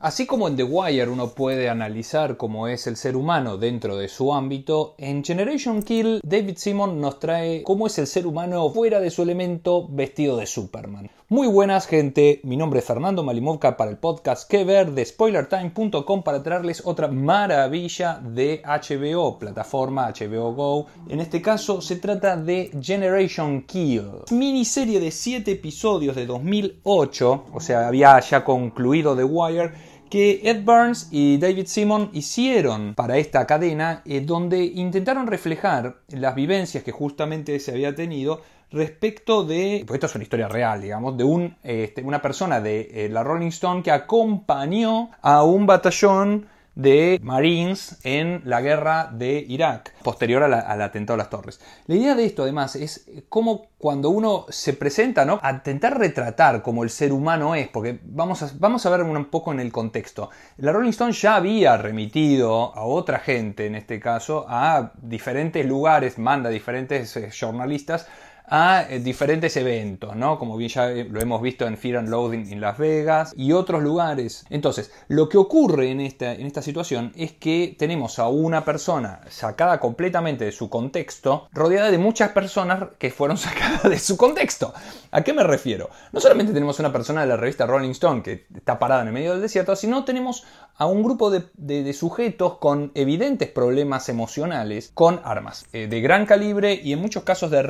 Así como en The Wire uno puede analizar cómo es el ser humano dentro de su ámbito, en Generation Kill David Simon nos trae cómo es el ser humano fuera de su elemento vestido de Superman. Muy buenas gente, mi nombre es Fernando Malimovka para el podcast Que ver de SpoilerTime.com para traerles otra maravilla de HBO, plataforma HBO Go. En este caso se trata de Generation Kill, miniserie de 7 episodios de 2008, o sea había ya concluido The Wire que Ed Burns y David Simon hicieron para esta cadena, eh, donde intentaron reflejar las vivencias que justamente se había tenido respecto de, pues esto es una historia real, digamos, de un, este, una persona de eh, la Rolling Stone que acompañó a un batallón de Marines en la guerra de Irak, posterior al atentado a las torres. La idea de esto, además, es cómo cuando uno se presenta ¿no? a intentar retratar como el ser humano es, porque vamos a, vamos a ver un poco en el contexto. La Rolling Stone ya había remitido a otra gente, en este caso, a diferentes lugares, manda a diferentes eh, jornalistas, a eh, diferentes eventos, ¿no? Como bien ya eh, lo hemos visto en Fear and Loading en Las Vegas y otros lugares. Entonces, lo que ocurre en esta, situación es que tenemos a una persona sacada completamente de su contexto, rodeada de muchas personas que fueron sacadas de su contexto. ¿A qué me refiero? No solamente tenemos una persona de la revista Rolling Stone que está parada en el medio del desierto, sino tenemos a un grupo de, sujetos con evidentes problemas emocionales con armas eh, de gran calibre y en muchos casos de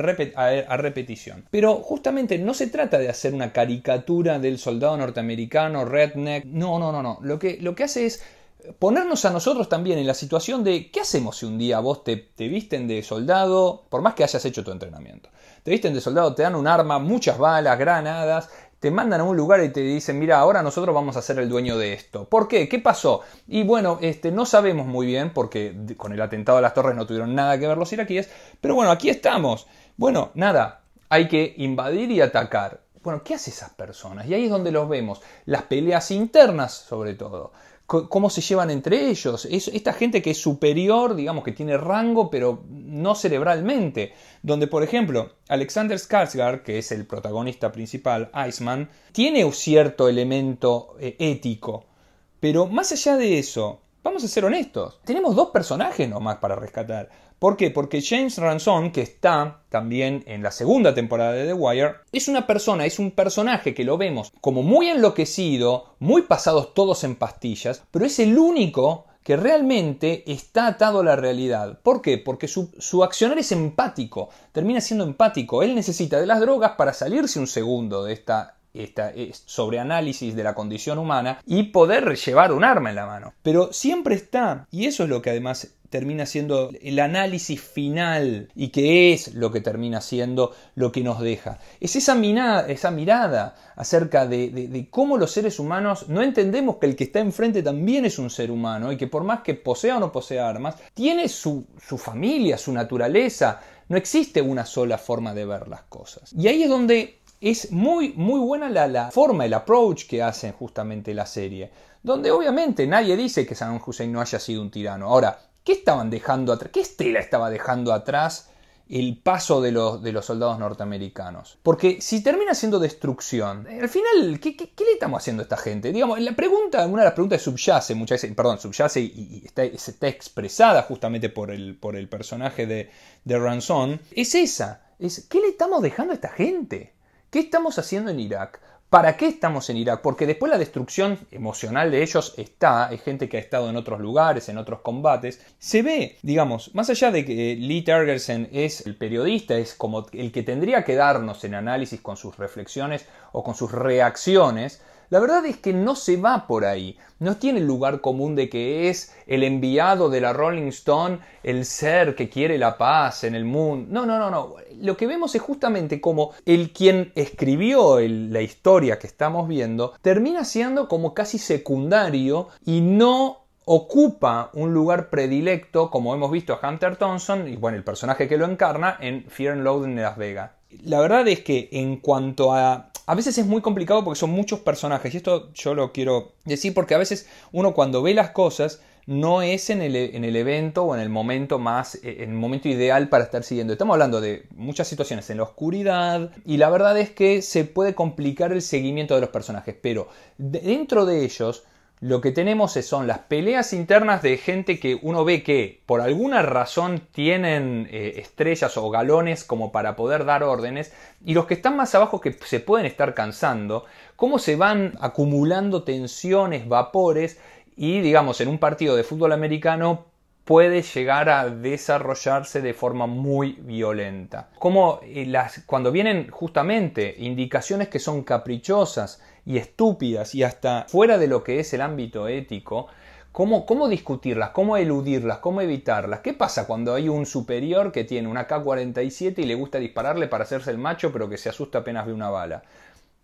a, repetición. Pero justamente no se trata de hacer una caricatura del soldado norteamericano, redneck, no, no, no, no. Lo que, lo que hace es ponernos a nosotros también en la situación de qué hacemos si un día vos te, te, visten de soldado, por más que hayas hecho tu entrenamiento. Te visten de soldado, te dan un arma, muchas balas, granadas, te mandan a un lugar y te dicen, mira, ahora nosotros vamos a ser el dueño de esto. ¿Por qué? ¿Qué pasó? Y bueno, este, no sabemos muy bien, porque con el atentado a las torres no tuvieron nada que ver los iraquíes, pero bueno, aquí estamos. Bueno, nada, hay que invadir y atacar. Bueno, ¿qué hacen esas personas? Y ahí es donde los vemos. Las peleas internas, sobre todo cómo se llevan entre ellos. Es esta gente que es superior, digamos, que tiene rango, pero no cerebralmente. Donde, por ejemplo, Alexander Skarsgård, que es el protagonista principal, Iceman, tiene cierto elemento eh, ético. Pero más allá de eso, vamos a ser honestos, tenemos dos personajes nomás para rescatar. ¿Por qué? Porque James Ransom, que está también en la segunda temporada de The Wire, es una persona, es un personaje que lo vemos como muy enloquecido, muy pasados todos en pastillas, pero es el único que realmente está atado a la realidad. ¿Por qué? Porque su, su, accionar es empático, termina siendo empático. Él necesita de las drogas para salirse un segundo de esta, esta sobreanálisis de la condición humana y poder llevar un arma en la mano. Pero siempre está, y eso es lo que además termina siendo el análisis final y que es lo que termina siendo lo que nos deja. Es esa mirada, esa mirada acerca de, cómo los seres humanos no entendemos que el que está enfrente también es un ser humano y que por más que posea o no posea armas, tiene su, familia, su naturaleza. No existe una sola forma de ver las cosas. Y ahí es donde es muy, muy buena la, la forma, el approach que hacen justamente la serie donde obviamente nadie dice que Saddam Hussein no haya sido un tirano. Ahora, ¿Qué estaban dejando atrás? ¿Qué estela estaba dejando atrás el paso de los, de los soldados norteamericanos? Porque si termina siendo destrucción, al final, ¿qué, le estamos haciendo a esta gente? Digamos, la pregunta, una de las preguntas subyace muchas veces, perdón, subyace y, está, expresada justamente por el, por el personaje de, de Ransom, es esa. Es, ¿Qué le estamos dejando a esta gente? ¿Qué estamos haciendo en Irak? ¿Para qué estamos en Irak? Porque después la destrucción emocional de ellos está, hay gente que ha estado en otros lugares, en otros combates. Se ve, digamos, más allá de que Lee Tergersen es el periodista, es como el que tendría que darnos en análisis con sus reflexiones o con sus reacciones, la verdad es que no se va por ahí, no tiene el lugar común de que es el enviado de la Rolling Stone, el ser que quiere la paz en el mundo. No, no, no, no. Lo que vemos es justamente como el quien escribió la historia que estamos viendo termina siendo como casi secundario y no ocupa un lugar predilecto, como hemos visto a Hunter Thompson, y bueno, el personaje que lo encarna en Fear and Loathing de Las Vegas. La verdad es que en cuanto a a veces es muy complicado porque son muchos personajes y esto yo lo quiero decir porque a veces uno cuando ve las cosas no es en el, en el evento o en el momento más, eh, en el momento ideal para estar siguiendo. Estamos hablando de muchas situaciones en la oscuridad y la verdad es que se puede complicar el seguimiento de los personajes, pero dentro de ellos lo que tenemos son las peleas internas de gente que uno ve que por alguna razón tienen eh, estrellas o galones como para poder dar órdenes y los que están más abajo que se pueden estar cansando, cómo se van acumulando tensiones, vapores y digamos en un partido de fútbol americano puede llegar a desarrollarse de forma muy violenta. Como eh, las, cuando vienen justamente indicaciones que son caprichosas y estúpidas y hasta fuera de lo que es el ámbito ético, ¿Cómo, ¿Cómo, discutirlas? ¿Cómo eludirlas? ¿Cómo evitarlas? ¿Qué pasa cuando hay un superior que tiene una K-47 y le gusta dispararle para hacerse el macho pero que se asusta apenas ve una bala?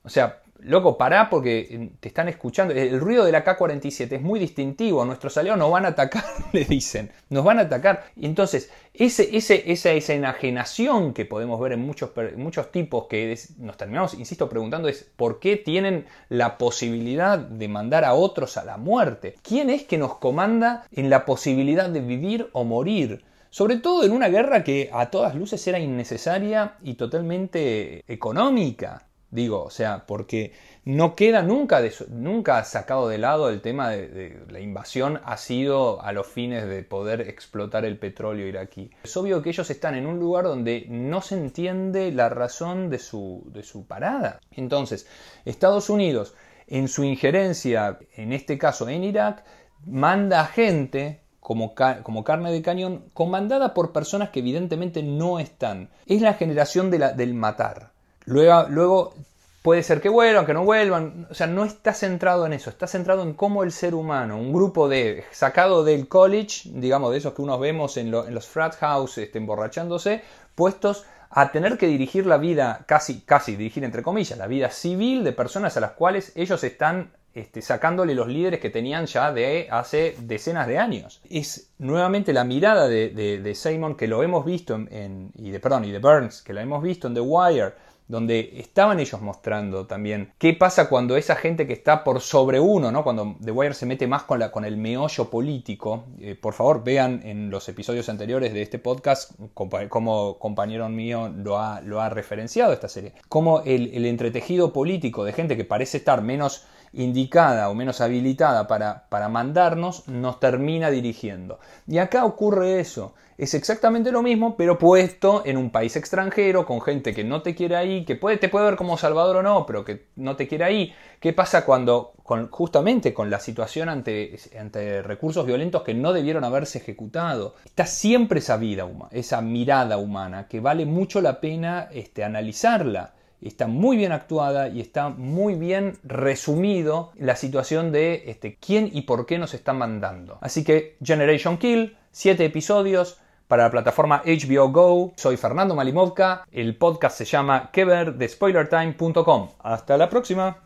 O sea, loco, pará porque eh, te están escuchando. El ruido de la K-47 es muy distintivo. Nuestros aliados nos van a atacar, le dicen. Nos van a atacar. Entonces, ese, esa, esa enajenación que podemos ver en muchos, muchos tipos que nos terminamos, insisto, preguntando es ¿por qué tienen la posibilidad de mandar a otros a la muerte? ¿Quién es que nos comanda en la posibilidad de vivir o morir? Sobre todo en una guerra que a todas luces era innecesaria y totalmente económica. Digo, o sea, porque no queda nunca, de, nunca sacado de lado el tema de, la invasión ha sido a los fines de poder explotar el petróleo iraquí. Es obvio que ellos están en un lugar donde no se entiende la razón de su, de su parada. Entonces, Estados Unidos, en su injerencia, en este caso en Irak, manda gente como, como, carne de cañón, comandada por personas que evidentemente no están. Es la generación de la, del matar. Luego, puede ser que vuelvan, que no vuelvan. O sea, no está centrado en eso, está centrado en cómo el ser humano, un grupo de sacado del college, digamos, de esos que unos vemos en, los frat house este, emborrachándose, puestos a tener que dirigir la vida, casi, casi dirigir entre comillas, la vida civil de personas a las cuales ellos están este, sacándole los líderes que tenían ya de hace decenas de años. Es nuevamente la mirada de, Simon que lo hemos visto en, y de perdón y de Burns que lo hemos visto en The Wire donde estaban ellos mostrando también qué pasa cuando esa gente que está por sobre uno, ¿no? cuando The Wire se mete más con, la, con el meollo político, eh, por favor vean en los episodios anteriores de este podcast como compañero mío lo ha, lo ha referenciado esta serie, como el, el entretejido político de gente que parece estar menos indicada o menos habilitada para, para mandarnos, nos termina dirigiendo. Y acá ocurre eso. Es exactamente lo mismo, pero puesto en un país extranjero, con gente que no te quiere ahí, que puede, te puede ver como Salvador o no, pero que no te quiere ahí. ¿Qué pasa cuando, justamente con la situación ante, ante recursos violentos que no debieron haberse ejecutado? Está siempre esa vida, esa mirada humana, que vale mucho la pena este, analizarla está muy bien actuada y está muy bien resumido la situación de este, quién y por qué nos están mandando. Así que Generation Kill, 7 episodios para la plataforma HBO Go. Soy Fernando Malimovka, el podcast se llama Que ver de SpoilerTime.com. Hasta la próxima.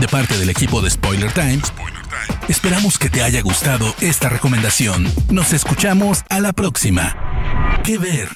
De parte del equipo de Spoiler Times, esperamos que te haya gustado esta recomendación. Nos escuchamos a la próxima. Que ver.